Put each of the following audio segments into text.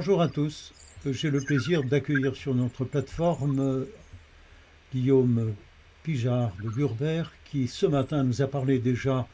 Bonjour à tous. J'ai le plaisir d'accueillir sur notre plateforme Guillaume Pijard de Gurbert qui ce matin nous a parlé déjà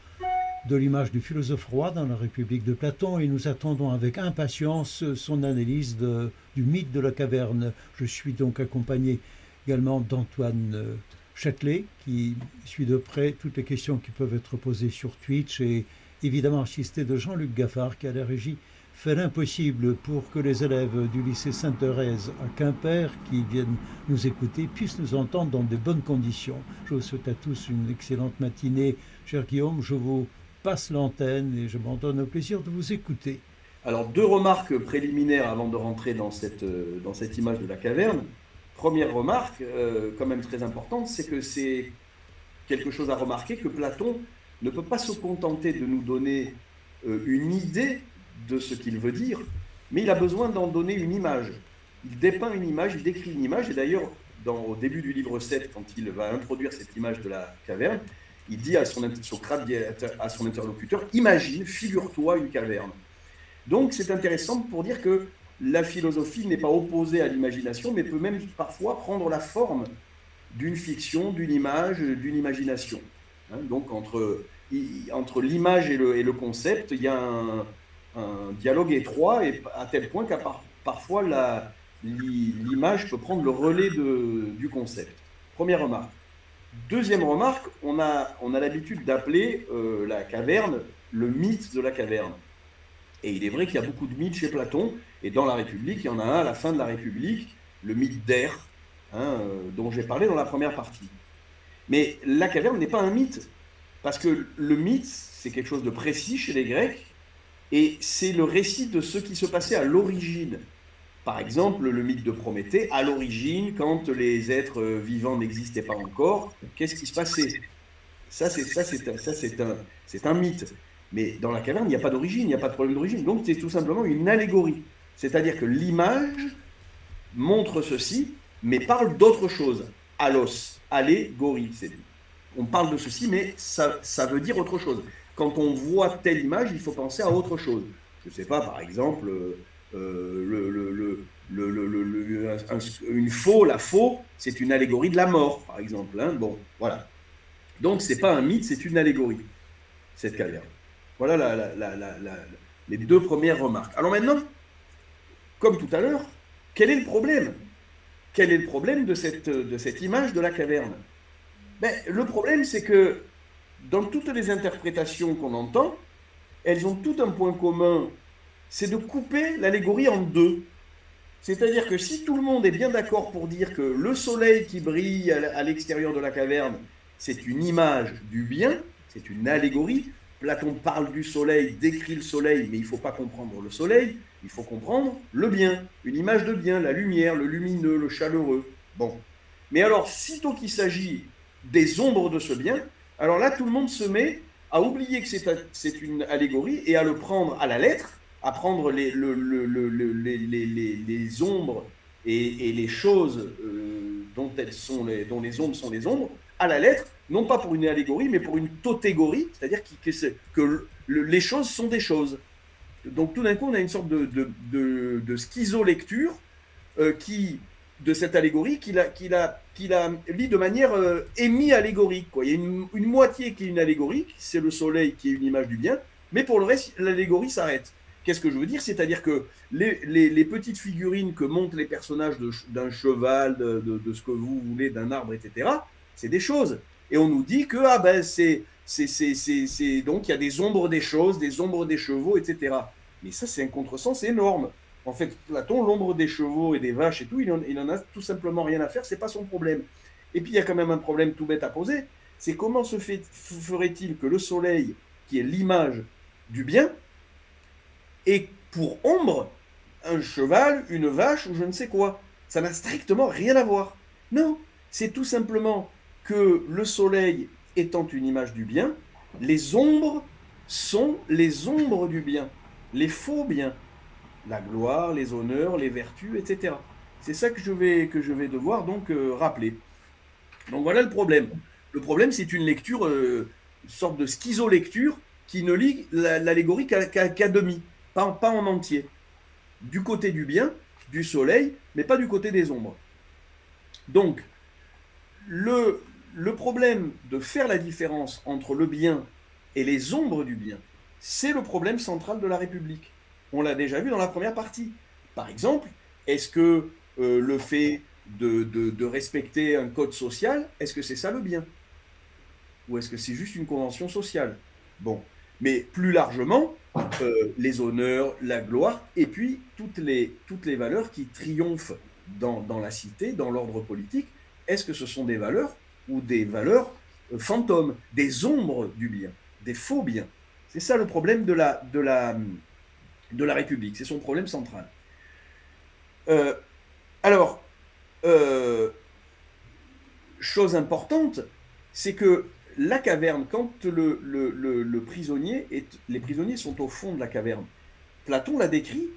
de l'image du philosophe roi dans la République de Platon et nous attendons avec impatience son analyse du mythe de la caverne. Je suis donc accompagné également d'Antoine Châtelet qui suit de près toutes les questions qui peuvent être posées sur Twitch et évidemment assisté de Jean-Luc Gaffard qui a la régie fait l'impossible pour que les élèves du lycée Sainte-Thérèse à Quimper qui viennent nous écouter puissent nous entendre dans de bonnes conditions. Je vous souhaite à tous une excellente matinée. Cher Guillaume, je vous passe l'antenne et je m'en donne le plaisir de vous écouter. Alors, deux remarques préliminaires avant de rentrer dans cette, euh, dans cette image de la caverne. Première remarque, euh, quand même très importante, c'est que c'est quelque chose à remarquer que Platon ne peut pas se contenter de nous donner euh, une idée de ce qu'il veut dire, mais il a besoin d'en donner une image. Il dépeint une image, il décrit une image, et d'ailleurs, au début du livre 7, quand il va introduire cette image de la caverne, il dit à son, à son interlocuteur, imagine, figure-toi une caverne. Donc c'est intéressant pour dire que la philosophie n'est pas opposée à l'imagination, mais peut même parfois prendre la forme d'une fiction, d'une image, d'une imagination. Hein, donc entre, entre l'image et le, et le, concept, il y a un, un dialogue étroit, et à tel point qu'à parfois l'image peut prendre le relais de, du concept. Première remarque. Deuxième remarque, on a, on a l'habitude d'appeler euh, la caverne le mythe de la caverne. Et il est vrai qu'il y a beaucoup de mythes chez Platon, et dans la République, il y en a un à la fin de la République, le mythe d'Air, hein, euh, dont j'ai parlé dans la première partie. Mais la caverne n'est pas un mythe, parce que le mythe, c'est quelque chose de précis chez les Grecs, et c'est le récit de ce qui se passait à l'origine. Par exemple, le mythe de Prométhée, à l'origine, quand les êtres vivants n'existaient pas encore, qu'est-ce qui se passait? Ça, c'est un, mythe. Mais dans la caverne, il n'y a pas d'origine, il n'y a pas de problème d'origine. Donc, c'est tout simplement une allégorie. C'est-à-dire que l'image montre ceci, mais parle d'autre chose. Alos, allégorie. On parle de ceci, mais ça veut dire autre chose quand on voit telle image, il faut penser à autre chose. Je ne sais pas, par exemple, une faux, la faux, c'est une allégorie de la mort, par exemple. Hein. bon, voilà. Donc, ce n'est pas un mythe, c'est une allégorie, cette caverne. Voilà les deux premières remarques. Alors maintenant, comme tout à l'heure, quel est le problème? Quel est le problème de cette, de cette image de la caverne? Ben, Le problème, c'est que dans toutes les interprétations qu'on entend, elles ont tout un point commun, c'est de couper l'allégorie en deux. C'est-à-dire que si tout le monde est bien d'accord pour dire que le soleil qui brille à l'extérieur de la caverne, c'est une image du bien, c'est une allégorie, Platon parle du soleil, décrit le soleil, mais il ne faut pas comprendre le soleil, il faut comprendre le bien, une image de bien, la lumière, le lumineux, le chaleureux. Bon. Mais alors, sitôt qu'il s'agit des ombres de ce bien, alors là, tout le monde se met à oublier que c'est une allégorie et à le prendre à la lettre, à prendre les, ombres et, les choses euh, dont, elles sont les, ombres sont les ombres à la lettre, non pas pour une allégorie, mais pour une tautégorie, c'est-à-dire que, que les choses sont des choses. Donc tout d'un coup, on a une sorte de, de, de, schizo-lecture euh, qui de cette allégorie qu'il a, qu'il a, qu'il a lit de manière euh, émi-allégorique. Quoi. Il y a une, moitié qui est une allégorie, c'est le soleil qui est une image du bien, mais pour le reste, l'allégorie s'arrête. Qu'est-ce que je veux dire? C'est-à-dire que les, les, petites figurines que montrent les personnages d'un cheval, de, de, ce que vous voulez, d'un arbre, etc., c'est des choses. Et on nous dit que ah ben c'est, c'est, c'est, c'est, donc il y a des ombres des choses, des ombres des chevaux, etc. Mais ça, c'est un contresens énorme. En fait, Platon, l'ombre des chevaux et des vaches et tout, il en, a tout simplement rien à faire, c'est pas son problème. Et puis il y a quand même un problème tout bête à poser, c'est comment se ferait-il que le soleil, qui est l'image du bien, ait pour ombre un cheval, une vache ou je ne sais quoi? Ça n'a strictement rien à voir. Non, c'est tout simplement que le soleil étant une image du bien, les ombres sont les ombres du bien, les faux biens la gloire, les honneurs, les vertus, etc. C'est ça que je vais, que je vais devoir donc euh, rappeler. Donc voilà le problème. Le problème, c'est une lecture, euh, une sorte de schizo-lecture qui ne lit l'allégorie qu'à demi, pas, pas, en entier. du côté du bien, du soleil, mais pas du côté des ombres. Donc, le, le problème de faire la différence entre le bien et les ombres du bien, c'est le problème central de la République. On l'a déjà vu dans la première partie. Par exemple, est-ce que euh, le fait de, respecter un code social, est-ce que c'est ça le bien? Ou est-ce que c'est juste une convention sociale? Bon, mais plus largement, euh, les honneurs, la gloire, et puis toutes les, toutes les valeurs qui triomphent dans, la cité, dans l'ordre politique, est-ce que ce sont des valeurs ou des valeurs euh, fantômes, des ombres du bien, des faux biens? C'est ça le problème de la, de la, de la République, c'est son problème central. Euh, alors, euh, chose importante, c'est que la caverne, quand le, prisonnier les prisonniers sont au fond de la caverne, Platon l'a décrit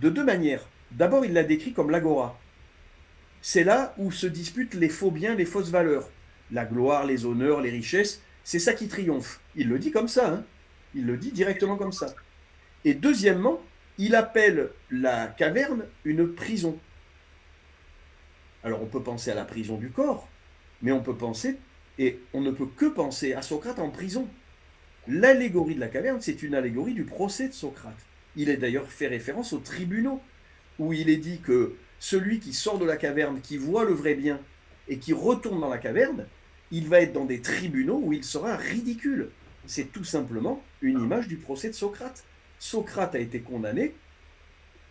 de deux manières. D'abord, il l'a décrit comme l'agora. C'est là où se disputent les faux biens, les fausses valeurs. La gloire, les honneurs, les richesses, c'est ça qui triomphe. Il le dit comme ça, hein. il le dit directement comme ça. Et deuxièmement, il appelle la caverne une prison. Alors on peut penser à la prison du corps, mais on peut penser, et on ne peut que penser à Socrate en prison. L'allégorie de la caverne, c'est une allégorie du procès de Socrate. Il est d'ailleurs fait référence aux tribunaux, où il est dit que celui qui sort de la caverne, qui voit le vrai bien, et qui retourne dans la caverne, il va être dans des tribunaux où il sera ridicule. C'est tout simplement une image du procès de Socrate. Socrate a été condamné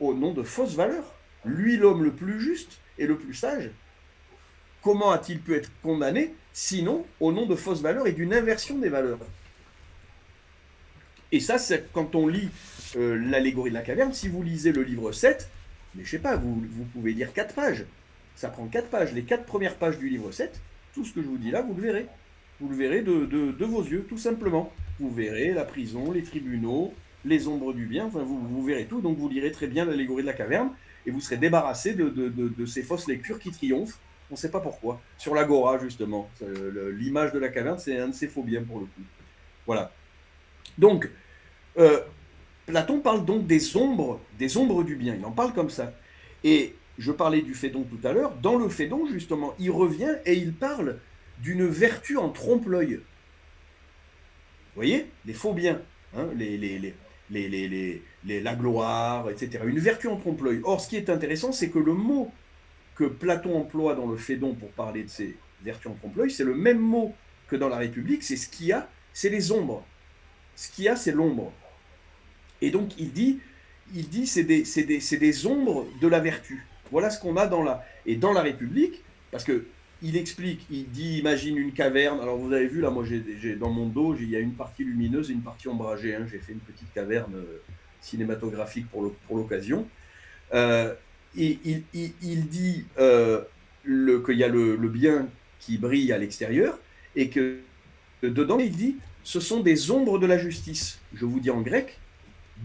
au nom de fausses valeurs. Lui, l'homme le plus juste et le plus sage, comment a-t-il pu être condamné sinon au nom de fausses valeurs et d'une inversion des valeurs? Et ça, c'est quand on lit euh, l'allégorie de la caverne, si vous lisez le livre 7, mais je sais pas, vous, pouvez lire 4 pages. Ça prend 4 pages. Les 4 premières pages du livre 7, tout ce que je vous dis là, vous le verrez. Vous le verrez de vos yeux, tout simplement. Vous verrez la prison, les tribunaux, les ombres du bien, vous, verrez tout, donc vous lirez très bien l'allégorie de la caverne, et vous serez débarrassé de, ces fausses lectures qui triomphent, on ne sait pas pourquoi. Sur l'agora, justement, l'image de la caverne, c'est un de ces faux biens pour le coup. Voilà. Donc, euh, Platon parle donc des ombres, des ombres du bien, il en parle comme ça. Et je parlais du Phédon tout à l'heure, dans le Phédon, justement, il revient et il parle d'une vertu en trompe-l'œil. Vous voyez? Les faux biens, hein, les, la gloire, etc. Une vertu en trompe-l'œil. Or, ce qui est intéressant, c'est que le mot que Platon emploie dans le Phédon pour parler de ces vertus en trompe-l'œil, c'est le même mot que dans la République, c'est ce qu'il y a, c'est les ombres. Ce qu'il y a, c'est l'ombre. Et donc, il dit, il dit c'est des, des, des ombres de la vertu. Voilà ce qu'on a dans la... Et dans la République, parce que il explique, il dit, imagine une caverne. Alors vous avez vu là, moi j'ai dans mon dos, il y a une partie lumineuse et une partie ombragée. Hein. J'ai fait une petite caverne euh, cinématographique pour l'occasion. Euh, il, il, dit euh, qu'il y a le, bien qui brille à l'extérieur et que dedans, il dit, ce sont des ombres de la justice. Je vous dis en grec,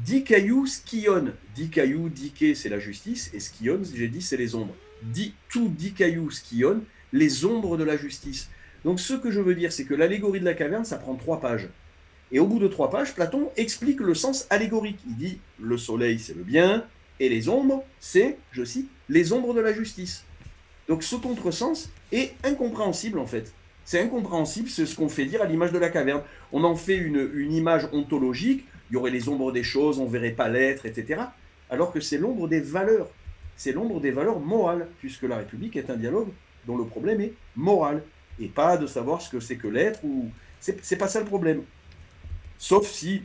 dikaiou skion. Dikaiou, dike, c'est la justice, et skion, j'ai dit, c'est les ombres. Di, tout dikaiou skion, les ombres de la justice. Donc ce que je veux dire, c'est que l'allégorie de la caverne, ça prend trois pages. Et au bout de trois pages, Platon explique le sens allégorique. Il dit le soleil, c'est le bien, et les ombres, c'est, je cite, les ombres de la justice. Donc ce contresens est incompréhensible en fait. C'est incompréhensible, c'est ce qu'on fait dire à l'image de la caverne. On en fait une, une, image ontologique, il y aurait les ombres des choses, on verrait pas l'être, etc. Alors que c'est l'ombre des valeurs. C'est l'ombre des valeurs morales, puisque la République est un dialogue dont le problème est moral, et pas de savoir ce que c'est que l'être, ou... C'est pas ça le problème. Sauf si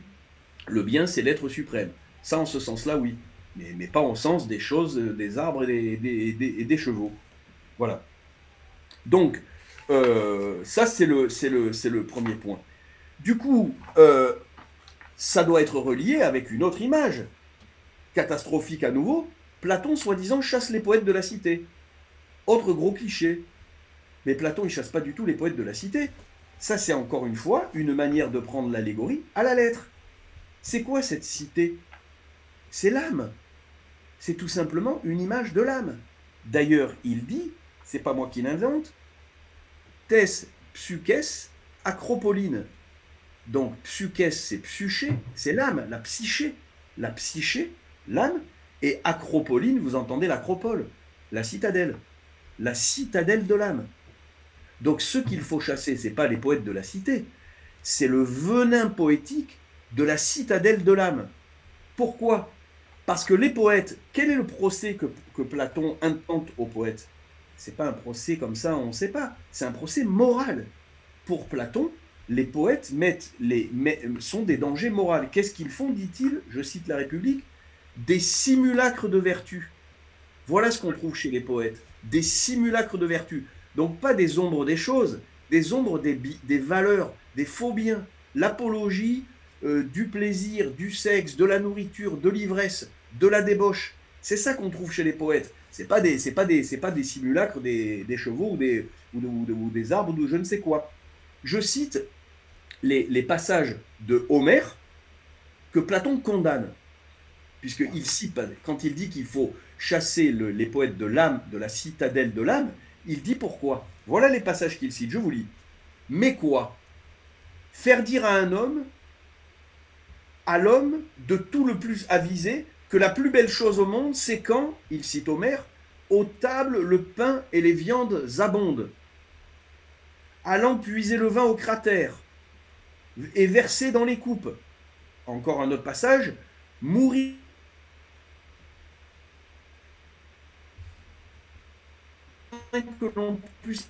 le bien, c'est l'être suprême. Ça, en ce sens-là, oui. Mais, pas en sens des choses, des arbres et des, des, chevaux. Voilà. Donc, euh, ça, c'est le premier point. Du coup, euh, ça doit être relié avec une autre image, catastrophique à nouveau. Platon, soi-disant, chasse les poètes de la cité. Autre gros cliché. Mais Platon, il chasse pas du tout les poètes de la cité. Ça, c'est encore une fois une manière de prendre l'allégorie à la lettre. C'est quoi cette cité? C'est l'âme. C'est tout simplement une image de l'âme. D'ailleurs, il dit, c'est pas moi qui l'invente, Tes psyches acropoline. Donc, psyches, c'est psyché, c'est l'âme, la psyché. La psyché, l'âme, Et acropoline, vous entendez l'acropole, la citadelle, la citadelle de l'âme. Donc ce qu'il faut chasser, c'est pas les poètes de la cité, c'est le venin poétique de la citadelle de l'âme. Pourquoi? Parce que les poètes, quel est le procès que, Platon intente aux poètes? C'est pas un procès comme ça, on ne sait pas. C'est un procès moral. Pour Platon, les poètes sont des dangers moraux. Qu'est-ce qu'ils font, dit-il Je cite la République des simulacres de vertu. Voilà ce qu'on trouve chez les poètes. Des simulacres de vertu. Donc pas des ombres des choses, des ombres des, des valeurs, des faux biens. L'apologie euh, du plaisir, du sexe, de la nourriture, de l'ivresse, de la débauche. C'est ça qu'on trouve chez les poètes. C'est pas des, c'est pas des, c'est pas des simulacres des, chevaux ou des, ou, des arbres ou de je ne sais quoi. Je cite les, les passages de Homère que Platon condamne puisqu'il cite, quand il dit qu'il faut chasser les poètes de l'âme, de la citadelle de l'âme, il dit pourquoi. Voilà les passages qu'il cite, je vous lis. Mais quoi? Faire dire à un homme, à l'homme de tout le plus avisé, que la plus belle chose au monde, c'est quand, il cite Homère, aux tables le pain et les viandes abondent, allant puiser le vin au cratère et verser dans les coupes. Encore un autre passage, mourir que l'on puisse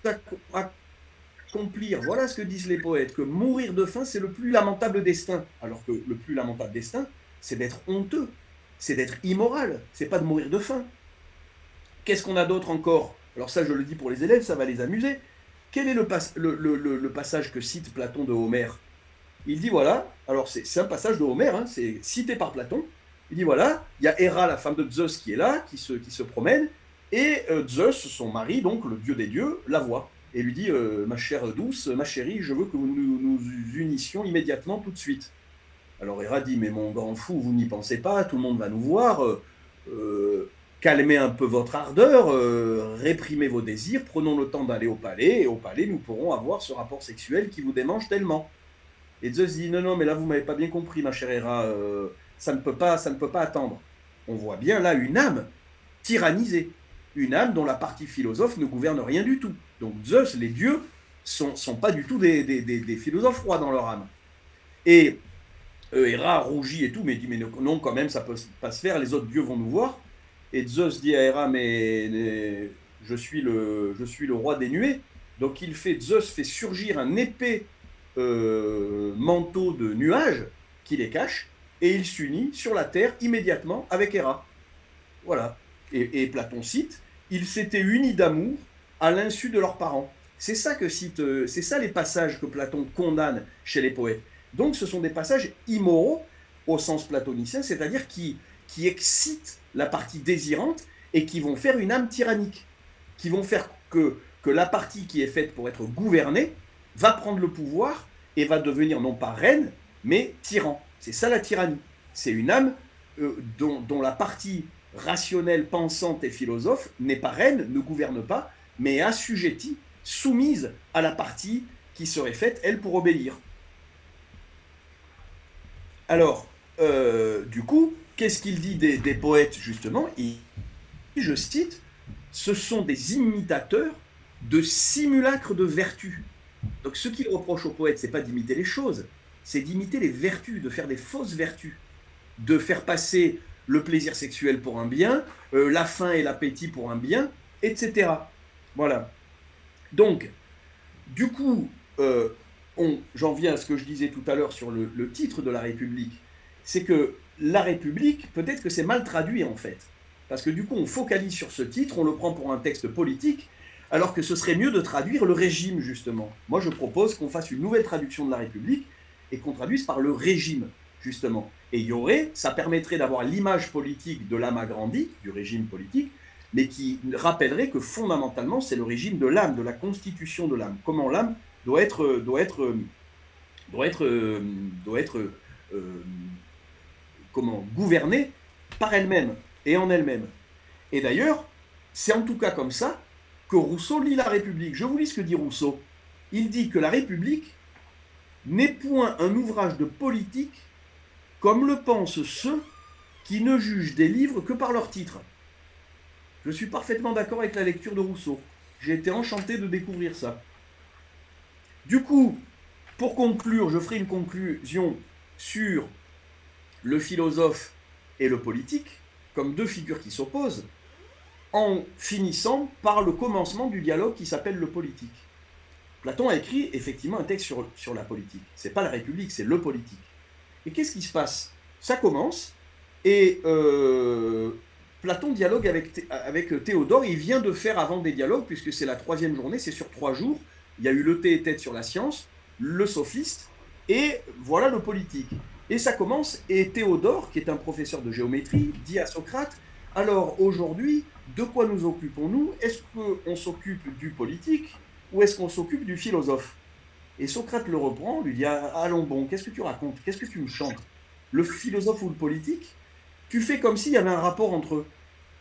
accomplir. Voilà ce que disent les poètes, que mourir de faim, c'est le plus lamentable destin. Alors que le plus lamentable destin, c'est d'être honteux, c'est d'être immoral, c'est pas de mourir de faim. Qu'est-ce qu'on a d'autre encore? Alors ça, je le dis pour les élèves, ça va les amuser. Quel est le, passage que cite Platon de Homère? Il dit voilà, alors c'est un passage de Homère, hein, c'est cité par Platon. Il dit voilà, il y a Héra, la femme de Zeus, qui est là, qui se promène, et euh, Zeus, son mari, donc le dieu des dieux, la voit et lui dit euh, Ma chère douce, ma chérie, je veux que nous nous unissions immédiatement tout de suite. Alors Héra dit Mais mon grand fou, vous n'y pensez pas, tout le monde va nous voir. Euh, calmez un peu votre ardeur, réprimez vos désirs, prenons le temps d'aller au palais, et au palais, nous pourrons avoir ce rapport sexuel qui vous démange tellement. Et Zeus dit Non, non, mais là, vous m'avez pas bien compris, ma chère Héra, ça, ne peut pas, ça ne peut pas attendre. On voit bien là une âme tyrannisée une âme dont la partie philosophe ne gouverne rien du tout. Donc Zeus, les dieux, sont, sont pas du tout des, des, philosophes froids dans leur âme. Et euh, Héra rougit et tout, mais dit mais non, quand même, ça peut pas se faire, les autres dieux vont nous voir. Et Zeus dit à Héra, mais, je, suis le, je suis le roi des nuées. Donc il fait, Zeus fait surgir un épais euh, manteau de nuages qui les cache, et il s'unit sur la terre immédiatement avec Héra. Voilà. Et Platon cite, ils s'étaient unis d'amour à l'insu de leurs parents. C'est ça que cite, euh, c'est ça les passages que Platon condamne chez les poètes. Donc ce sont des passages immoraux au sens platonicien, c'est-à-dire qui, qui excitent la partie désirante et qui vont faire une âme tyrannique, qui vont faire que, que la partie qui est faite pour être gouvernée va prendre le pouvoir et va devenir non pas reine, mais tyran. C'est ça la tyrannie. C'est une âme euh, dont, dont, la partie rationnelle, pensante et philosophe, n'est pas reine, ne gouverne pas, mais assujettie, soumise à la partie qui serait faite, elle, pour obéir. Alors, euh, du coup, qu'est-ce qu'il dit des, poètes, justement? Il, Je cite, ce sont des imitateurs de simulacres de vertu. Donc ce qu'il reproche aux poètes, c'est pas d'imiter les choses, c'est d'imiter les vertus, de faire des fausses vertus, de faire passer le plaisir sexuel pour un bien, euh, la faim et l'appétit pour un bien, etc. Voilà. Donc, du coup, euh, j'en viens à ce que je disais tout à l'heure sur le, le, titre de la République. C'est que la République, peut-être que c'est mal traduit en fait. Parce que du coup, on focalise sur ce titre, on le prend pour un texte politique, alors que ce serait mieux de traduire le régime, justement. Moi, je propose qu'on fasse une nouvelle traduction de la République et qu'on traduise par le régime, justement. Et il y aurait, ça permettrait d'avoir l'image politique de l'âme agrandie, du régime politique, mais qui rappellerait que fondamentalement, c'est le régime de l'âme, de la constitution de l'âme. Comment l'âme doit être, doit être, doit être, euh, comment, gouvernée par elle-même et en elle-même. Et d'ailleurs, c'est en tout cas comme ça que Rousseau lit la République. Je vous lis ce que dit Rousseau. Il dit que la République n'est point un ouvrage de politique comme le pensent ceux qui ne jugent des livres que par leur titre. Je suis parfaitement d'accord avec la lecture de Rousseau. J'ai été enchanté de découvrir ça. Du coup, pour conclure, je ferai une conclusion sur le philosophe et le politique, comme deux figures qui s'opposent, en finissant par le commencement du dialogue qui s'appelle le politique. Platon a écrit effectivement un texte sur, la politique. C'est pas la République, c'est le politique. Et qu'est-ce qui se passe? Ça commence, et euh, Platon dialogue avec, avec Théodore. Il vient de faire avant des dialogues, puisque c'est la troisième journée, c'est sur trois jours. Il y a eu le thé et tête sur la science, le sophiste, et voilà le politique. Et ça commence, et Théodore, qui est un professeur de géométrie, dit à Socrate, alors aujourd'hui, de quoi nous occupons-nous? Est-ce qu'on s'occupe du politique ou est-ce qu'on s'occupe du philosophe? Et Socrate le reprend, lui dit, ah, allons bon, qu'est-ce que tu racontes? Qu'est-ce que tu me chantes? Le philosophe ou le politique Tu fais comme s'il y avait un rapport entre eux,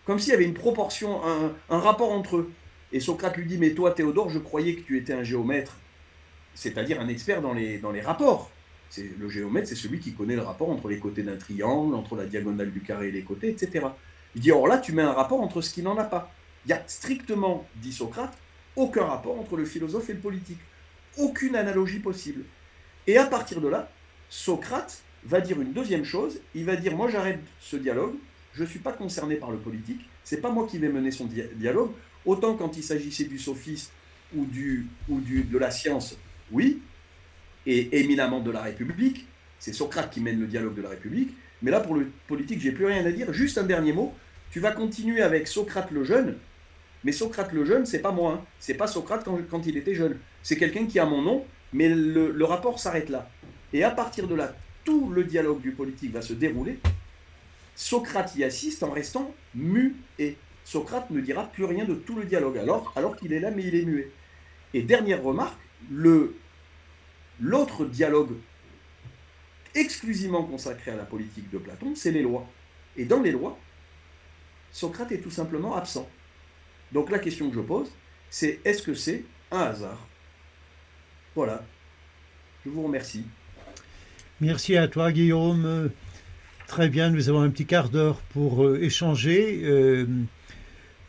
comme s'il y avait une proportion, un, rapport entre eux. Et Socrate lui dit, mais toi Théodore, je croyais que tu étais un géomètre, c'est-à-dire un expert dans les, dans les rapports. Le géomètre, c'est celui qui connaît le rapport entre les côtés d'un triangle, entre la diagonale du carré et les côtés, etc. Il dit, or là, tu mets un rapport entre ce qui n'en a pas. Il y a strictement, dit Socrate, aucun rapport entre le philosophe et le politique. Aucune analogie possible. Et à partir de là, Socrate va dire une deuxième chose. Il va dire, moi j'arrête ce dialogue, je ne suis pas concerné par le politique, c'est pas moi qui vais mener son dialogue. Autant quand il s'agissait du sophisme ou, du, ou du, de la science, oui, et éminemment de la République, c'est Socrate qui mène le dialogue de la République, mais là, pour le politique, j'ai plus rien à dire. Juste un dernier mot. Tu vas continuer avec Socrate le jeune, mais Socrate le jeune, c'est pas moi. Hein. C'est pas Socrate quand, il était jeune. C'est quelqu'un qui a mon nom, mais le, rapport s'arrête là. Et à partir de là, tout le dialogue du politique va se dérouler. Socrate y assiste en restant mu et Socrate ne dira plus rien de tout le dialogue alors, alors qu'il est là, mais il est muet. Et dernière remarque, le l'autre dialogue exclusivement consacré à la politique de Platon, c'est les lois. Et dans les lois, Socrate est tout simplement absent. Donc la question que je pose, c'est est-ce que c'est un hasard? Voilà. Je vous remercie. Merci à toi, Guillaume. Très bien, nous avons un petit quart d'heure pour euh, échanger euh,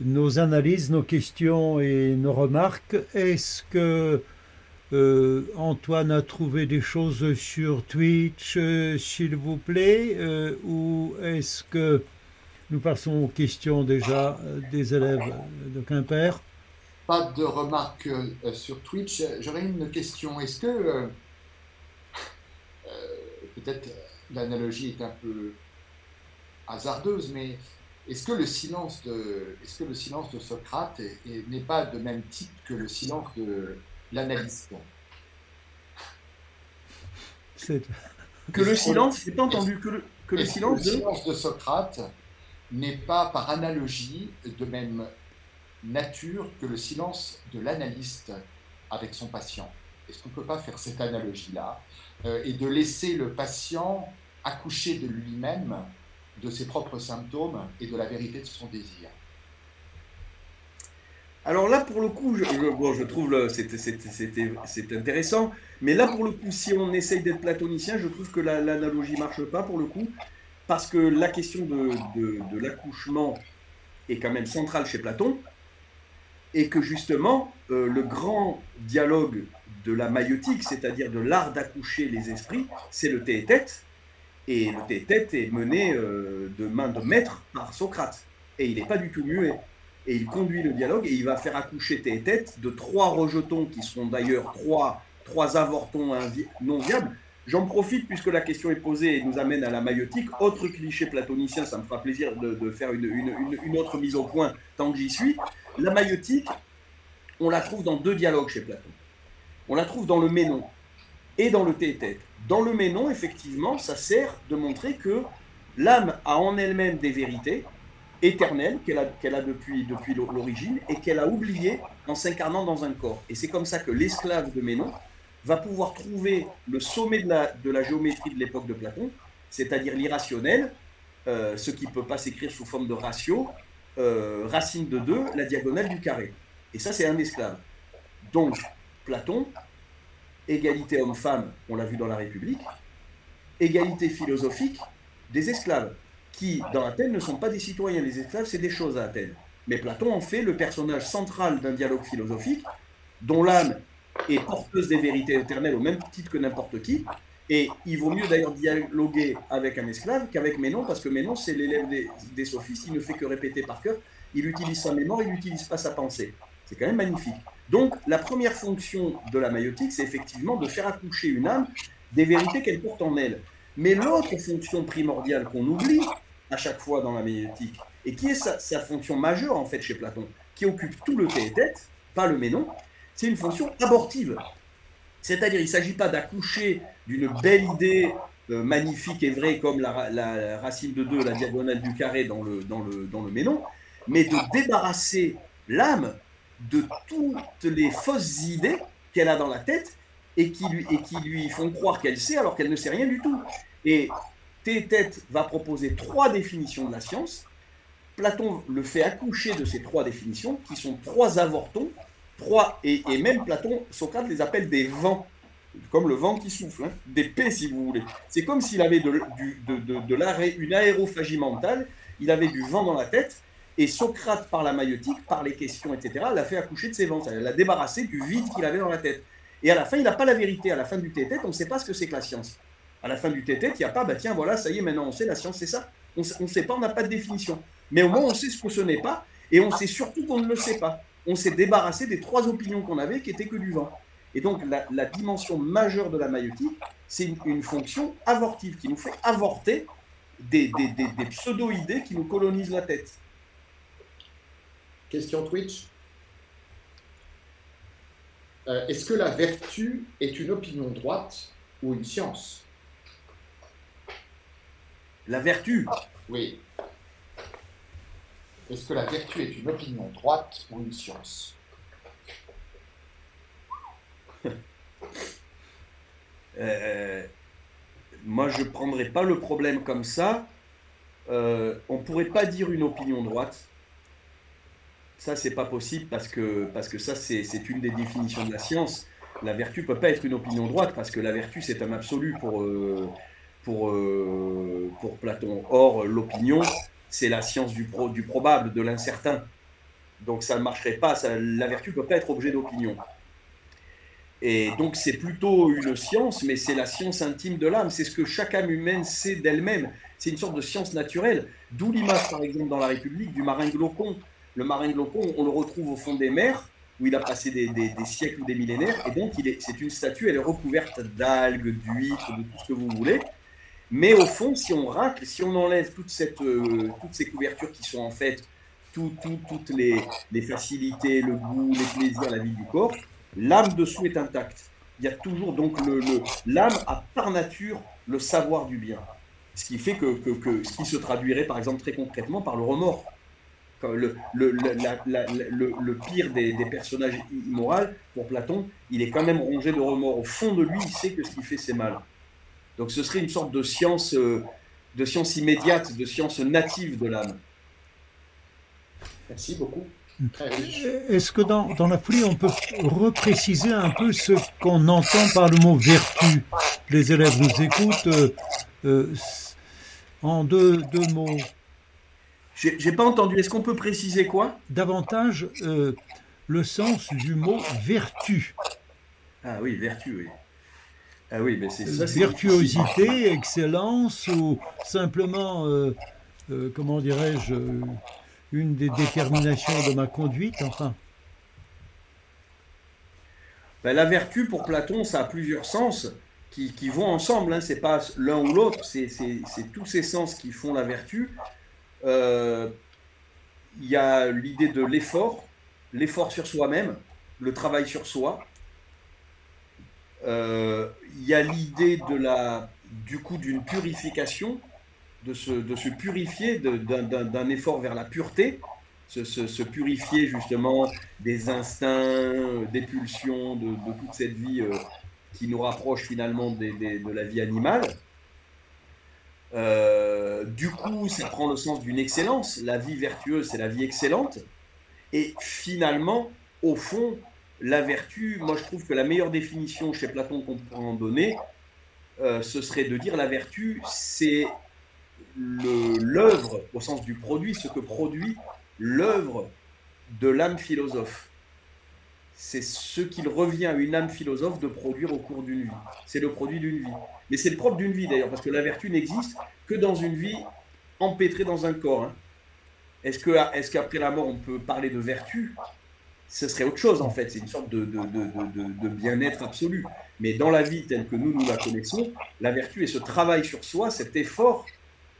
nos analyses, nos questions et nos remarques. Est-ce que euh, Antoine a trouvé des choses sur Twitch, s'il vous plaît, ou est-ce que nous passons aux questions déjà des élèves de Quimper Pas de remarques sur Twitch. J'aurais une question. Est-ce que, peut-être l'analogie est un peu hasardeuse, mais est-ce que le silence de, est-ce que le silence de Socrate n'est pas de même type que le silence de l'analyste? Que le silence, j'ai pas entendu, que le, que le silence, de... silence de Socrate n'est pas par analogie de même nature que le silence de l'analyste avec son patient. Est-ce qu'on ne peut pas faire cette analogie-là euh, et de laisser le patient accoucher de lui-même, de ses propres symptômes et de la vérité de son désir? Alors là, pour le coup, je, je trouve c'est intéressant, mais là, pour le coup, si on essaye d'être platonicien, je trouve que l'analogie ne marche pas pour le coup, parce que la question de, l'accouchement est quand même centrale chez Platon, et que justement, euh, le grand dialogue de la maïotique, c'est-à-dire de l'art d'accoucher les esprits, c'est le tête et le tête est mené euh, de main de maître par Socrate, et il n'est pas du tout muet et il conduit le dialogue et il va faire accoucher tes têtes de trois rejetons qui seront d'ailleurs trois, trois avortons non viables. J'en profite puisque la question est posée et nous amène à la maïotique. Autre cliché platonicien, ça me fera plaisir de, faire une, autre mise au point tant que j'y suis. La maïotique, on la trouve dans deux dialogues chez Platon. On la trouve dans le Ménon et dans le Thétète. Dans le Ménon, effectivement, ça sert de montrer que l'âme a en elle-même des vérités éternelle qu'elle a, depuis, l'origine et qu'elle a oublié en s'incarnant dans un corps. Et c'est comme ça que l'esclave de Ménon va pouvoir trouver le sommet de la, géométrie de l'époque de Platon, c'est-à-dire l'irrationnel, euh, ce qui ne peut pas s'écrire sous forme de ratio, euh, racine de 2, la diagonale du carré. Et ça, c'est un esclave. Donc, Platon, égalité homme-femme, on l'a vu dans la République, égalité philosophique des esclaves. qui, dans Athènes, ne sont pas des citoyens. Les esclaves, c'est des choses à Athènes. Mais Platon en fait le personnage central d'un dialogue philosophique dont l'âme est porteuse des vérités éternelles au même titre que n'importe qui. Et il vaut mieux d'ailleurs dialoguer avec un esclave qu'avec Ménon, parce que Ménon, c'est l'élève des, sophistes, il ne fait que répéter par cœur, il utilise sa mémoire, il n'utilise pas sa pensée. C'est quand même magnifique. Donc, la première fonction de la maïotique, c'est effectivement de faire accoucher une âme des vérités qu'elle porte en elle. Mais l'autre fonction primordiale qu'on oublie à chaque fois dans la maïotique, et qui est sa, sa, fonction majeure en fait chez Platon, qui occupe tout le tête, pas le ménon, c'est une fonction abortive. C'est-à-dire, il ne s'agit pas d'accoucher d'une belle idée euh, magnifique et vraie comme la, racine de 2, la diagonale du carré dans le, dans le, dans le ménon, mais de débarrasser l'âme de toutes les fausses idées qu'elle a dans la tête et qui lui, et qui lui font croire qu'elle sait alors qu'elle ne sait rien du tout. Et Tête va proposer trois définitions de la science. Platon le fait accoucher de ces trois définitions, qui sont trois avortons, trois, et, même Platon, Socrate les appelle des vents, comme le vent qui souffle, hein, des paix si vous voulez. C'est comme s'il avait de, de une aérophagie mentale, il avait du vent dans la tête, et Socrate, par la maïotique, par les questions, etc., l'a fait accoucher de ses vents, l'a débarrassé du vide qu'il avait dans la tête. Et à la fin, il n'a pas la vérité. À la fin du tête on ne sait pas ce que c'est que la science. À la fin du tête il n'y a pas, bah tiens, voilà, ça y est, maintenant on sait, la science, c'est ça. On ne sait pas, on n'a pas de définition. Mais au moins, on sait ce que ce n'est pas, et on sait surtout qu'on ne le sait pas. On s'est débarrassé des trois opinions qu'on avait qui étaient que du vent. Et donc, la, dimension majeure de la maïotique, c'est une, fonction avortive qui nous fait avorter des, des pseudo-idées qui nous colonisent la tête. Question Twitch. Euh, est-ce que la vertu est une opinion droite ou une science? La vertu? Oui. Est-ce que la vertu est une opinion droite ou une science? Euh, Moi, je ne prendrais pas le problème comme ça. Euh, on ne pourrait pas dire une opinion droite ça, c'est pas possible parce que, ça, c'est une des définitions de la science. La vertu peut pas être une opinion droite parce que la vertu, c'est un absolu pour, pour, euh, pour Platon. Or, l'opinion, c'est la science du, pro, du probable, de l'incertain. Donc, ça ne marcherait pas. La vertu peut pas être objet d'opinion. Et donc, c'est plutôt une science, mais c'est la science intime de l'âme. C'est ce que chaque âme humaine sait d'elle-même. C'est une sorte de science naturelle. D'où l'image, par exemple, dans la République, du marin glaucon le marin glaucon, on le retrouve au fond des mers, où il a passé des, siècles ou des millénaires, et donc c'est une statue, elle est recouverte d'algues, d'huîtres, de tout ce que vous voulez. Mais au fond, si on racle, si on enlève toute cette, euh, toutes ces couvertures qui sont en fait toutes les, facilités, le goût, les plaisirs, la vie du corps, l'âme dessous est intacte. Il y a toujours donc l'âme le, a par nature le savoir du bien. Ce qui fait que, ce qui se traduirait par exemple très concrètement par le remords le, pire des, personnages immoraux, pour Platon, il est quand même rongé de remords. Au fond de lui, il sait que ce qu'il fait, c'est mal. Donc ce serait une sorte de science, euh, de science immédiate, de science native de l'âme. Merci beaucoup. Est-ce que dans, dans, la folie, on peut repréciser un peu ce qu'on entend par le mot vertu? Les élèves nous écoutent. Euh, euh, en deux, deux mots, j'ai pas entendu. Est-ce qu'on peut préciser quoi? Davantage euh, le sens du mot vertu. Ah oui, vertu, oui. Ah oui, mais c'est ça. Virtuosité, excellence ou simplement, euh, euh, comment dirais-je, une des déterminations de ma conduite, enfin? Ben, la vertu, pour Platon, ça a plusieurs sens qui, vont ensemble. Hein. C'est pas l'un ou l'autre, c'est tous ces sens qui font la vertu. Euh, il y a l'idée de l'effort, l'effort sur soi-même, le travail sur soi. Euh, il y a l'idée de la, du coup, d'une purification, de se, de se purifier, d'un effort vers la pureté, se, se, purifier justement des instincts, des pulsions, de, toute cette vie euh, qui nous rapproche finalement de la vie animale. Euh, du coup, ça prend le sens d'une excellence. La vie vertueuse, c'est la vie excellente. Et finalement, au fond, la vertu, moi je trouve que la meilleure définition chez Platon qu'on pourrait en donner, euh, ce serait de dire la vertu, c'est l'œuvre, au sens du produit, ce que produit l'œuvre de l'âme philosophe. C'est ce qu'il revient à une âme philosophe de produire au cours d'une vie. C'est le produit d'une vie. Mais c'est le propre d'une vie d'ailleurs, parce que la vertu n'existe que dans une vie empêtrée dans un corps. Hein. Est-ce qu'après la mort, on peut parler de vertu? Ce serait autre chose en fait, c'est une sorte de, de bien-être absolu. Mais dans la vie telle que nous, nous la connaissons, la vertu est ce travail sur soi, cet effort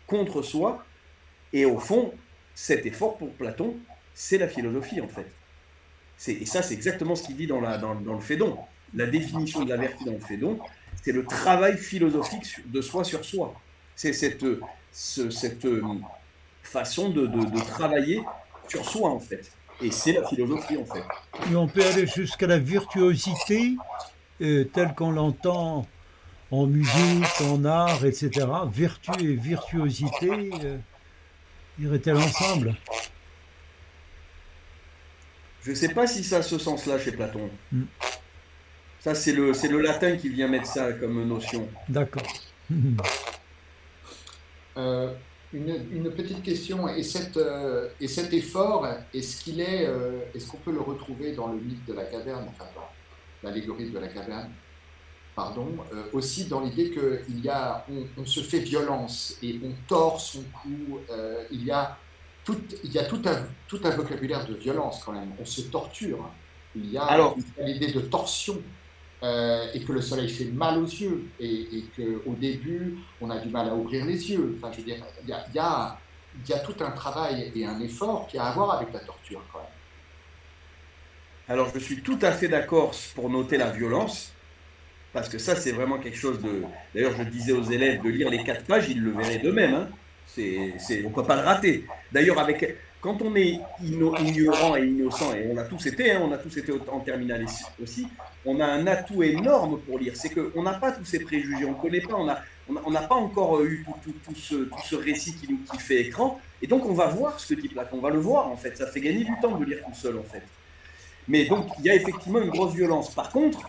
contre soi. Et au fond, cet effort pour Platon, c'est la philosophie en fait. Et ça, c'est exactement ce qu'il dit dans, la, dans, le Phédon. La définition de la vertu dans le Phédon, c'est le travail philosophique de soi sur soi. C'est cette, cette euh, façon de, de, travailler sur soi en fait. Et c'est la philosophie en fait. Et on peut aller jusqu'à la virtuosité euh, telle qu'on l'entend en musique, en art, etc. Vertu et virtuosité euh, iraient-elles ensemble? Je ne sais pas si ça a ce sens-là chez Platon. Hmm. Ça, c'est le, c'est le latin qui vient mettre ça comme notion. D'accord. Euh, une, petite question. Et, cette, euh, et cet effort, est-ce qu'il est, est-ce qu'on peut le retrouver dans le mythe de la caverne, enfin, l'allégorie de la caverne pardon, euh, aussi dans l'idée qu'il y a, on, se fait violence et on tord son cou. Euh, il y a tout, il y a tout un, tout un vocabulaire de violence quand même. On se torture. Il y a l'idée de torsion euh, et que le soleil fait mal aux yeux et, et qu'au début on a du mal à ouvrir les yeux. Enfin, je veux dire, il y a, tout un travail et un effort qui a à voir avec la torture quand même. Alors je suis tout à fait d'accord pour noter la violence parce que ça, c'est vraiment quelque chose de. D'ailleurs, je disais aux élèves de lire les quatre pages, ils le verraient d'eux-mêmes. Hein. On ne peut pas le rater. D'ailleurs, avec, quand on est ignorant et innocent, et on a tous été, hein, on a tous été en terminale aussi, on a un atout énorme pour lire. C'est qu'on n'a pas tous ces préjugés, on ne connaît pas, on n'a pas encore eu tout, ce, récit qui, qui fait écran. Et donc, on va voir ce Platon, on va le voir en fait. Ça fait gagner du temps de lire tout seul en fait. Mais donc, il y a effectivement une grosse violence. Par contre,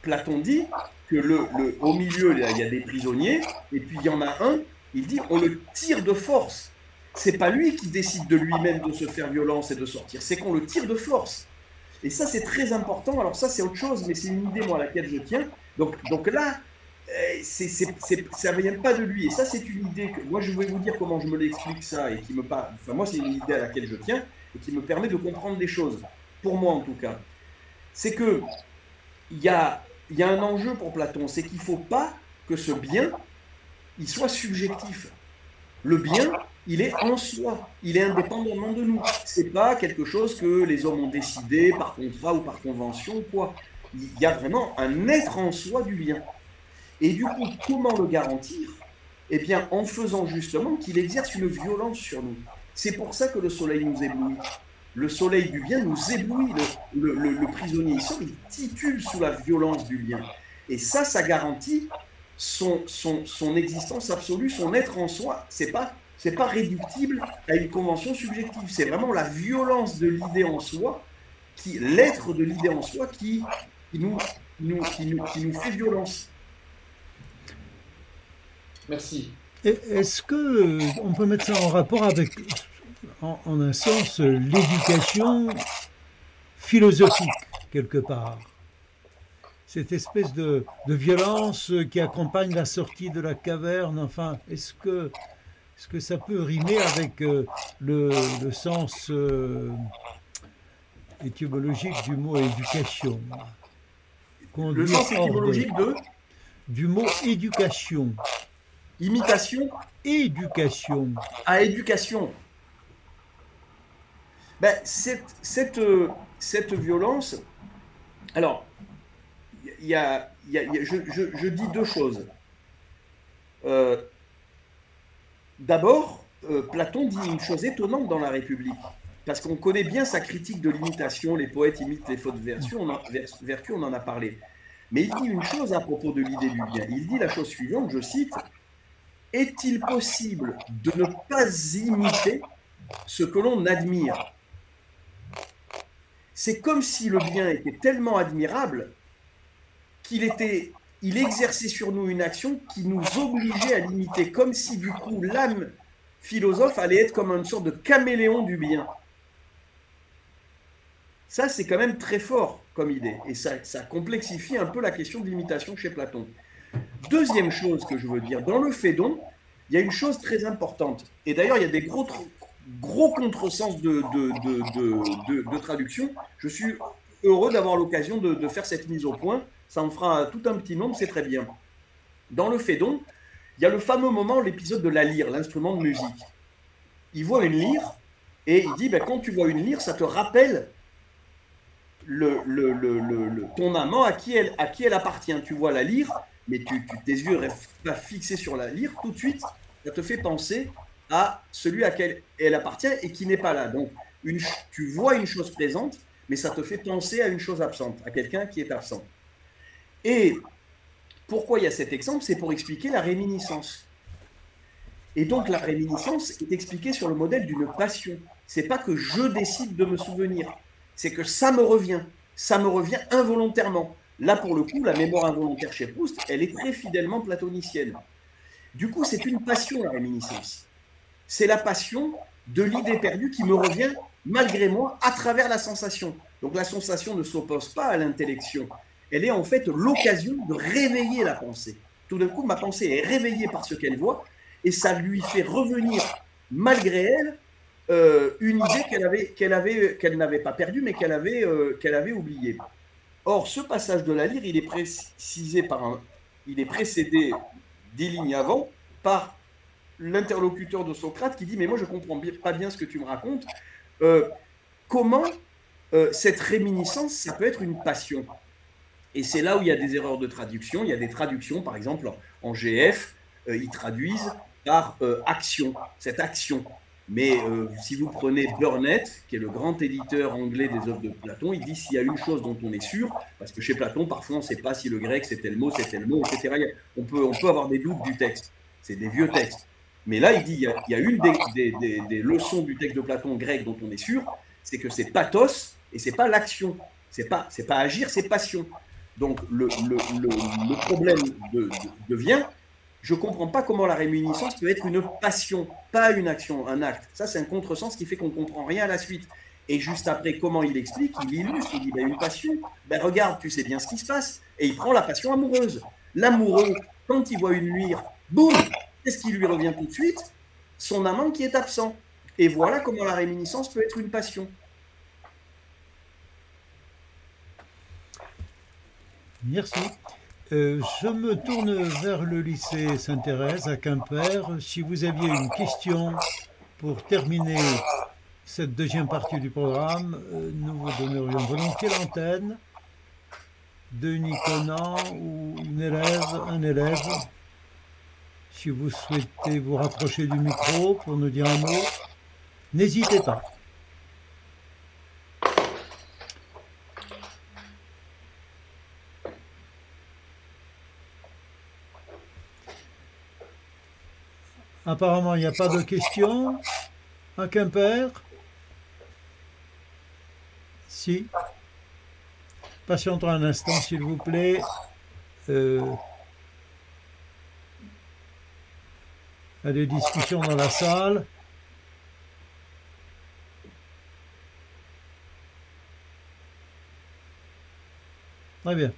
Platon dit que le, au milieu, il y a des prisonniers, et puis il y en a un, il dit on le tire de force. C'est pas lui qui décide de lui-même de se faire violence et de sortir, c'est qu'on le tire de force. Et ça, c'est très important. Alors ça, c'est autre chose, mais c'est une idée, moi, à laquelle je tiens. Donc, donc là, euh, ça ne vient pas de lui. Et ça, c'est une idée que moi, je vais vous dire comment je me l'explique ça et qui me parle. Enfin, moi, c'est une idée à laquelle je tiens et qui me permet de comprendre des choses. Pour moi, en tout cas, c'est que il y a y a un enjeu pour Platon, c'est qu'il ne faut pas que ce bien, il soit subjectif. Le bien, il est en soi, il est indépendamment de nous. Ce n'est pas quelque chose que les hommes ont décidé par contrat ou par convention ou quoi. Il y a vraiment un être en soi du bien. Et du coup, comment le garantir? Eh bien, en faisant justement qu'il exerce une violence sur nous. C'est pour ça que le soleil nous éblouit le soleil du bien nous éblouit. Le, prisonnier ici, il titule sous la violence du bien. Et ça, ça garantit son, son, existence absolue, son être en soi. C'est pas c'est pas réductible à une convention subjective. C'est vraiment la violence de l'idée en soi, qui l'être de l'idée en soi, qui, nous, nous, qui, nous, qui nous fait violence. Merci. Est-ce que on peut mettre ça en rapport avec en, un sens l'éducation philosophique, quelque part? Cette espèce de, violence qui accompagne la sortie de la caverne, enfin, est-ce que, est que ça peut rimer avec euh, le, sens euh, étymologique du mot éducation? Le sens étymologique de Du mot éducation. Imitation Éducation. À éducation ben, cette, cette, euh, cette, violence, alors, y a, y a, je, je, je, dis deux choses. Euh, D'abord, euh, Platon dit une chose étonnante dans la République, parce qu'on connaît bien sa critique de l'imitation, les poètes imitent les fautes vertus, vertu, on en a parlé. Mais il dit une chose à propos de l'idée du bien. Il dit la chose suivante, je cite, Est-il possible de ne pas imiter ce que l'on admire? C'est comme si le bien était tellement admirable qu'il était il exerçait sur nous une action qui nous obligeait à limiter, comme si du coup l'âme philosophe allait être comme une sorte de caméléon du bien. Ça, c'est quand même très fort comme idée, et ça, ça complexifie un peu la question de l'imitation chez Platon. Deuxième chose que je veux dire, dans le Phédon, il y a une chose très importante, et d'ailleurs il y a des gros, contresens de, traduction. Je suis heureux d'avoir l'occasion de, faire cette mise au point, ça en fera tout un petit nombre, c'est très bien. Dans le Phédon, il y a le fameux moment, l'épisode de la lyre, l'instrument de musique. Il voit une lyre, et il dit, ben, quand tu vois une lyre, ça te rappelle le, le, le, ton amant à qui, elle, à qui elle appartient. Tu vois la lyre, mais tu, tes yeux pas fixés sur la lyre, tout de suite, ça te fait penser à celui à qui elle appartient et qui n'est pas là. Donc, tu vois une chose présente, mais ça te fait penser à une chose absente, à quelqu'un qui est absent. Et pourquoi il y a cet exemple? C'est pour expliquer la réminiscence. Et donc la réminiscence est expliquée sur le modèle d'une passion. C'est pas que je décide de me souvenir, c'est que ça me revient, ça me revient involontairement. Là, pour le coup, la mémoire involontaire chez Proust, elle est très fidèlement platonicienne. Du coup, c'est une passion, la réminiscence. C'est la passion de l'idée perdue qui me revient, malgré moi, à travers la sensation. Donc la sensation ne s'oppose pas à l'intellection. Elle est en fait l'occasion de réveiller la pensée. Tout d'un coup, ma pensée est réveillée par ce qu'elle voit, et ça lui fait revenir, malgré elle, euh, une idée qu'elle avait, qu'elle avait, qu'elle n'avait pas perdue, mais qu'elle avait, euh, qu'elle avait oubliée. Or, ce passage de la lyre, il est précisé par un, il est précédé des lignes avant par l'interlocuteur de Socrate qui dit mais moi je comprends pas bien ce que tu me racontes. Euh, comment cette réminiscence, ça peut être une passion? Et c'est là où il y a des erreurs de traduction. Il y a des traductions, par exemple en, GF, ils traduisent par action, cette action. Mais euh, si vous prenez Burnett, qui est le grand éditeur anglais des œuvres de Platon, il dit s'il y a une chose dont on est sûr, parce que chez Platon, parfois on ne sait pas si le grec c'était le mot, c'était le mot, etc. On peut, on peut avoir des doutes du texte. C'est des vieux textes. Mais là, il dit il y a, une des, leçons du texte de Platon grec dont on est sûr, c'est que c'est pathos et c'est pas l'action. C'est pas, c'est pas agir, c'est passion. Donc le, le, le, problème devient je ne comprends pas comment la réminiscence peut être une passion, pas une action, un acte. Ça, c'est un contresens qui fait qu'on ne comprend rien à la suite. Et juste après, comment il explique Il illustre, il dit ben, une passion. Ben, regarde, tu sais bien ce qui se passe. Et il prend la passion amoureuse. L'amoureux, quand il voit une luire, boum Qu'est-ce qui lui revient tout de suite? Son amant qui est absent. Et voilà comment la réminiscence peut être une passion. Merci. Euh, je me tourne vers le lycée Sainte-Thérèse à Quimper. Si vous aviez une question pour terminer cette deuxième partie du programme, euh, nous vous donnerions volontiers l'antenne. Denis Conan ou une élève, un élève. Si vous souhaitez vous rapprocher du micro pour nous dire un mot, n'hésitez pas. Apparemment, il n'y a pas de questions à Quimper? Si. Patientons un instant, s'il vous plaît. Euh, il y a des discussions dans la salle. Très bien.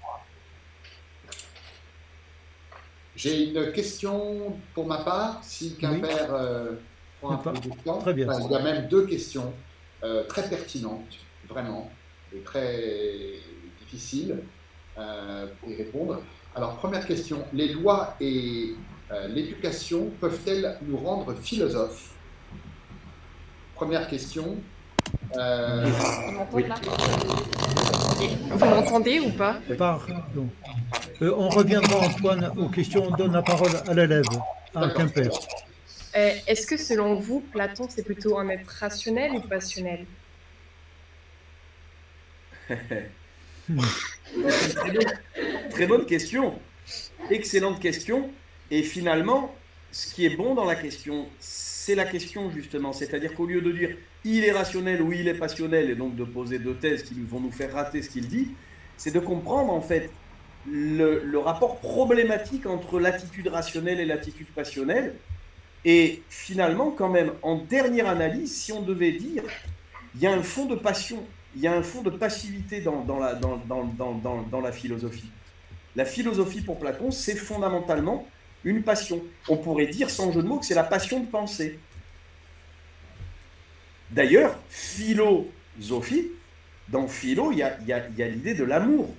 J'ai une question pour ma part, si Quimper euh, prend un peu de temps. Très bien. il y a même deux questions euh, très pertinentes, vraiment, et très difficiles euh, pour y répondre. Alors, première question, les lois et l'éducation peuvent-elles nous rendre philosophes? Première question. Oui. Vous m'entendez ou pas? Pardon. Euh, on reviendra, Antoine, aux questions. On donne la parole à l'élève, à Quimper. Euh, est-ce que selon vous, Platon, c'est plutôt un être rationnel ou passionnel? Très, bonne, question. Excellente question. Et finalement, ce qui est bon dans la question, c'est la question justement. C'est-à-dire qu'au lieu de dire il est rationnel ou il est passionnel, et donc de poser deux thèses qui vont nous faire rater ce qu'il dit, c'est de comprendre en fait le, rapport problématique entre l'attitude rationnelle et l'attitude passionnelle. Et finalement, quand même, en dernière analyse, si on devait dire, il y a un fond de passion, il y a un fond de passivité dans, la, dans, dans, la philosophie. La philosophie pour Platon, c'est fondamentalement une passion. On pourrait dire sans jeu de mots que c'est la passion de penser. D'ailleurs, philosophie, dans philo, il y a, y a l'idée de l'amour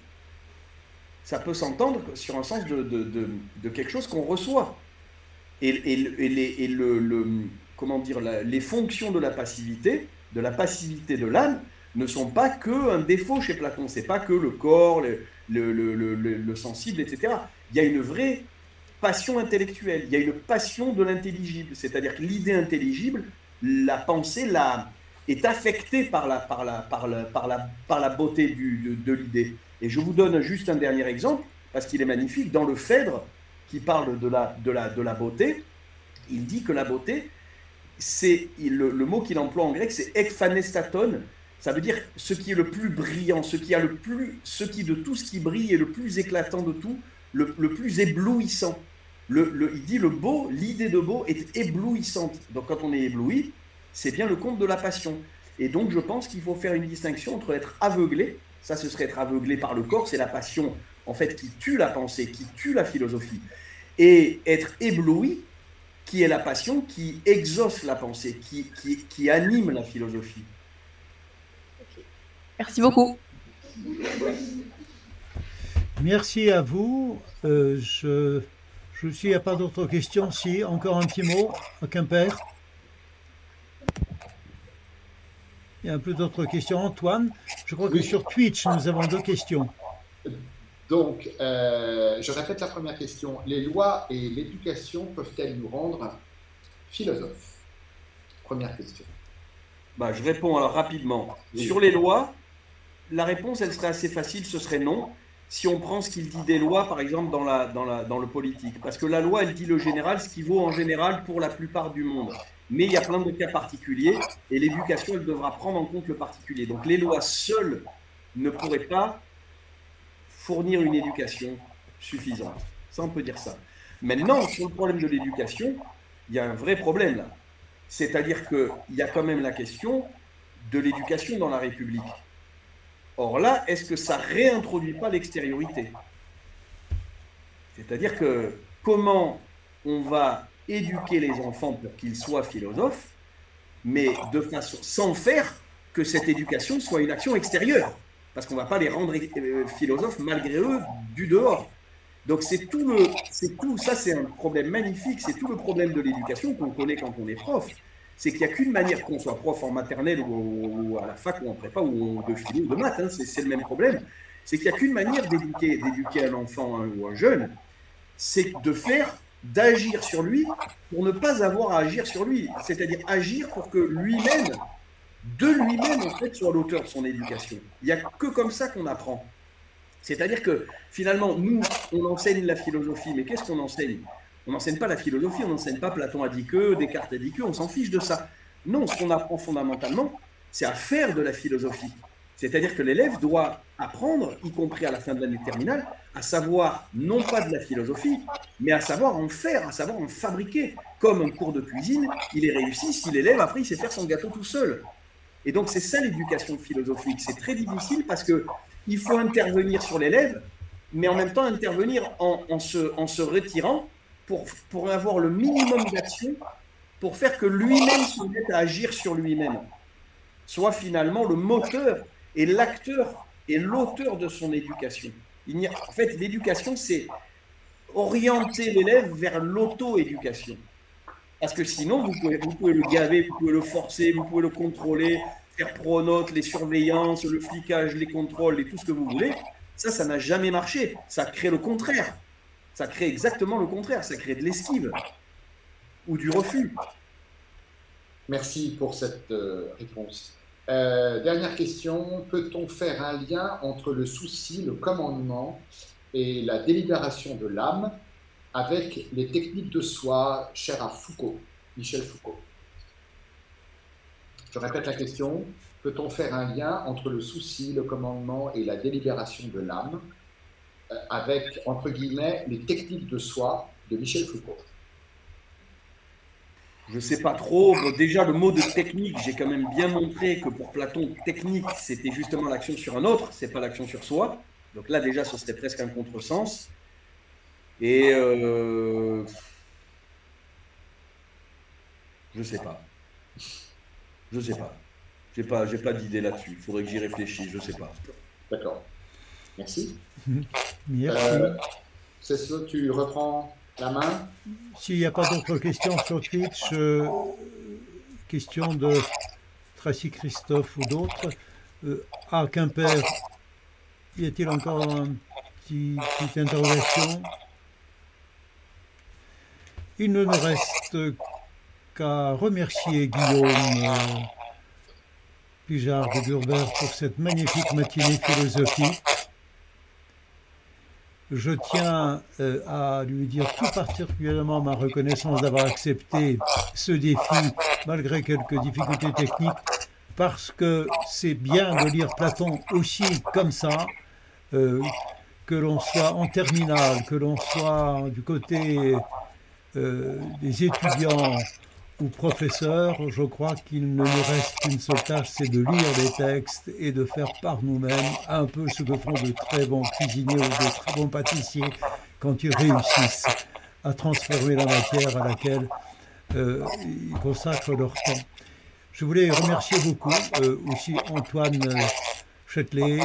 ça peut s'entendre sur un sens de, quelque chose qu'on reçoit. Et, et, et, le, le, comment dire, les fonctions de la passivité, de la passivité de l'âme, ne sont pas que un défaut chez Platon. C'est pas que le corps, le, sensible, etc. Il y a une vraie passion intellectuelle. Il y a une passion de l'intelligible. C'est-à-dire que l'idée intelligible, la pensée, la, est affectée par la, par la, par la, par la, par la beauté du, de l'idée. Et je vous donne juste un dernier exemple, parce qu'il est magnifique. Dans le Phèdre, qui parle de la, de la, de la beauté, il dit que la beauté, c'est le, mot qu'il emploie en grec, c'est ekphanestaton. Ça veut dire ce qui est le plus brillant, ce qui a le plus, ce qui de tout ce qui brille est le plus éclatant de tout, le, le plus éblouissant. Le, le, il dit le beau, l'idée de beau est éblouissante. Donc quand on est ébloui, c'est bien le compte de la passion. Et donc je pense qu'il faut faire une distinction entre être aveuglé ça, ce serait être aveuglé par le corps, c'est la passion, en fait, qui tue la pensée, qui tue la philosophie. Et être ébloui, qui est la passion qui exauce la pensée, qui, qui, anime la philosophie. Merci beaucoup. Merci à vous. Euh, je, je suis, il n'y a pas d'autres questions. Si, encore un petit mot à Quimper. Il y a un peu d'autres questions. Antoine, je crois que sur Twitch, nous avons deux questions. Donc, euh, je répète la première question. Les lois et l'éducation peuvent-elles nous rendre philosophes? Première question. Bah, je réponds alors rapidement. Sur les lois, la réponse, elle serait assez facile, ce serait non. Si on prend ce qu'il dit des lois, par exemple, dans, la, le politique. Parce que la loi, elle dit le général, ce qui vaut en général pour la plupart du monde. Mais il y a plein de cas particuliers et l'éducation, elle devra prendre en compte le particulier. Donc les lois seules ne pourraient pas fournir une éducation suffisante. Ça, on peut dire ça. Maintenant, sur le problème de l'éducation, il y a un vrai problème. C'est-à-dire qu'il y a quand même la question de l'éducation dans la République. Or là, est-ce que ça réintroduit pas l'extériorité? C'est-à-dire que comment on va éduquer les enfants pour qu'ils soient philosophes, mais de façon sans faire que cette éducation soit une action extérieure, parce qu'on ne va pas les rendre euh, philosophes malgré eux du dehors. Donc c'est tout le, c'est tout, ça c'est un problème magnifique, c'est tout le problème de l'éducation qu'on connaît quand on est prof. C'est qu'il n'y a qu'une manière qu'on soit prof en maternelle ou, à la fac ou en prépa ou de philo ou de maths, hein, c'est, le même problème. C'est qu'il n'y a qu'une manière d'éduquer, un enfant hein, ou un jeune, c'est de faire d'agir sur lui pour ne pas avoir à agir sur lui. C'est-à-dire agir pour que lui-même, de lui-même, en fait, soit l'auteur de son éducation. Il n'y a que comme ça qu'on apprend. C'est-à-dire que finalement, nous, on enseigne la philosophie, mais qu'est-ce qu'on enseigne? On n'enseigne pas la philosophie, on n'enseigne pas Platon a dit que, Descartes a dit que, on s'en fiche de ça. Non, ce qu'on apprend fondamentalement, c'est à faire de la philosophie. C'est-à-dire que l'élève doit apprendre, y compris à la fin de l'année terminale, à savoir non pas de la philosophie, mais à savoir en faire, à savoir en fabriquer. Comme un cours de cuisine, il est réussi si l'élève, après, il sait faire son gâteau tout seul. Et donc, c'est ça l'éducation philosophique. C'est très difficile parce que il faut intervenir sur l'élève, mais en même temps intervenir en, se, en se retirant pour, pour avoir le minimum d'action pour faire que lui-même se mette à agir sur lui-même. Soit finalement le moteur et l'acteur et l'auteur de son éducation. Il en fait, l'éducation, c'est orienter l'élève vers l'auto-éducation. Parce que sinon, vous pouvez, vous pouvez le gaver, vous pouvez le forcer, vous pouvez le contrôler, faire pronote, les surveillances, le flicage, les contrôles et tout ce que vous voulez. Ça, ça n'a jamais marché. Ça crée le contraire. Ça crée exactement le contraire. Ça crée de l'esquive ou du refus. Merci pour cette euh, réponse. Euh, dernière question, peut-on faire un lien entre le souci, le commandement et la délibération de l'âme avec les techniques de soi chères à Foucault, Michel Foucault? Je répète la question, peut-on faire un lien entre le souci, le commandement et la délibération de l'âme avec, entre guillemets, les techniques de soi de Michel Foucault je sais pas trop. déjà, le mot de technique, j'ai quand même bien montré que pour Platon, technique, c'était justement l'action sur un autre, c'est pas l'action sur soi. Donc là, déjà, ce serait presque un contresens. Et euh, je sais pas. Je sais pas. J'ai pas, j'ai pas d'idée là-dessus. Il faudrait que j'y réfléchisse. Je sais pas. D'accord. Merci. Merci. Euh, c'est ça, tu reprends la main. S'il n'y a pas d'autres questions sur Twitch, euh, question de Tracy Christophe ou d'autres. Euh, à Quimper, y a-t-il encore une petite interrogation? Il ne nous reste qu'à remercier Guillaume euh, Pijard de Durber pour cette magnifique matinée philosophique. Je tiens euh, à lui dire tout particulièrement ma reconnaissance d'avoir accepté ce défi malgré quelques difficultés techniques parce que c'est bien de lire Platon aussi comme ça, euh, que l'on soit en terminale, que l'on soit du côté euh, des étudiants ou professeurs, je crois qu'il ne nous reste qu'une seule tâche, c'est de lire les textes et de faire par nous-mêmes un peu ce que font de très bons cuisiniers ou de très bons pâtissiers quand ils réussissent à transformer la matière à laquelle euh, ils consacrent leur temps. Je voulais remercier beaucoup euh, aussi Antoine euh, Châtelet,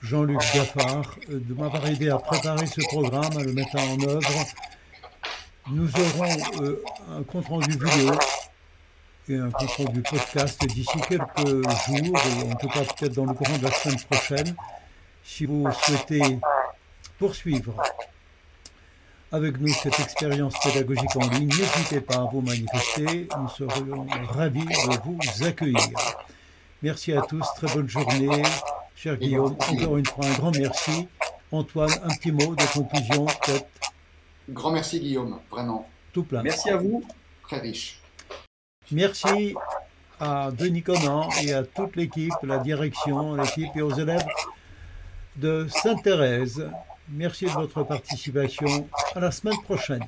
Jean-Luc Gaffard, de m'avoir aidé à préparer ce programme, à le mettre en œuvre. Nous aurons euh, un compte-rendu vidéo et un compte-rendu podcast d'ici quelques jours, ou en tout cas peut-être dans le courant de la semaine prochaine. Si vous souhaitez poursuivre avec nous cette expérience pédagogique en ligne, n'hésitez pas à vous manifester. Nous serons ravis de vous accueillir. Merci à tous, très bonne journée. Cher Guillaume, encore une fois un grand merci. Antoine, un petit mot de conclusion peut-être Grand merci Guillaume, vraiment. Tout plein. Merci à vous. Très riche. Merci à Denis Conan et à toute l'équipe, la direction, l'équipe et aux élèves de Sainte-Thérèse. Merci de votre participation. À la semaine prochaine.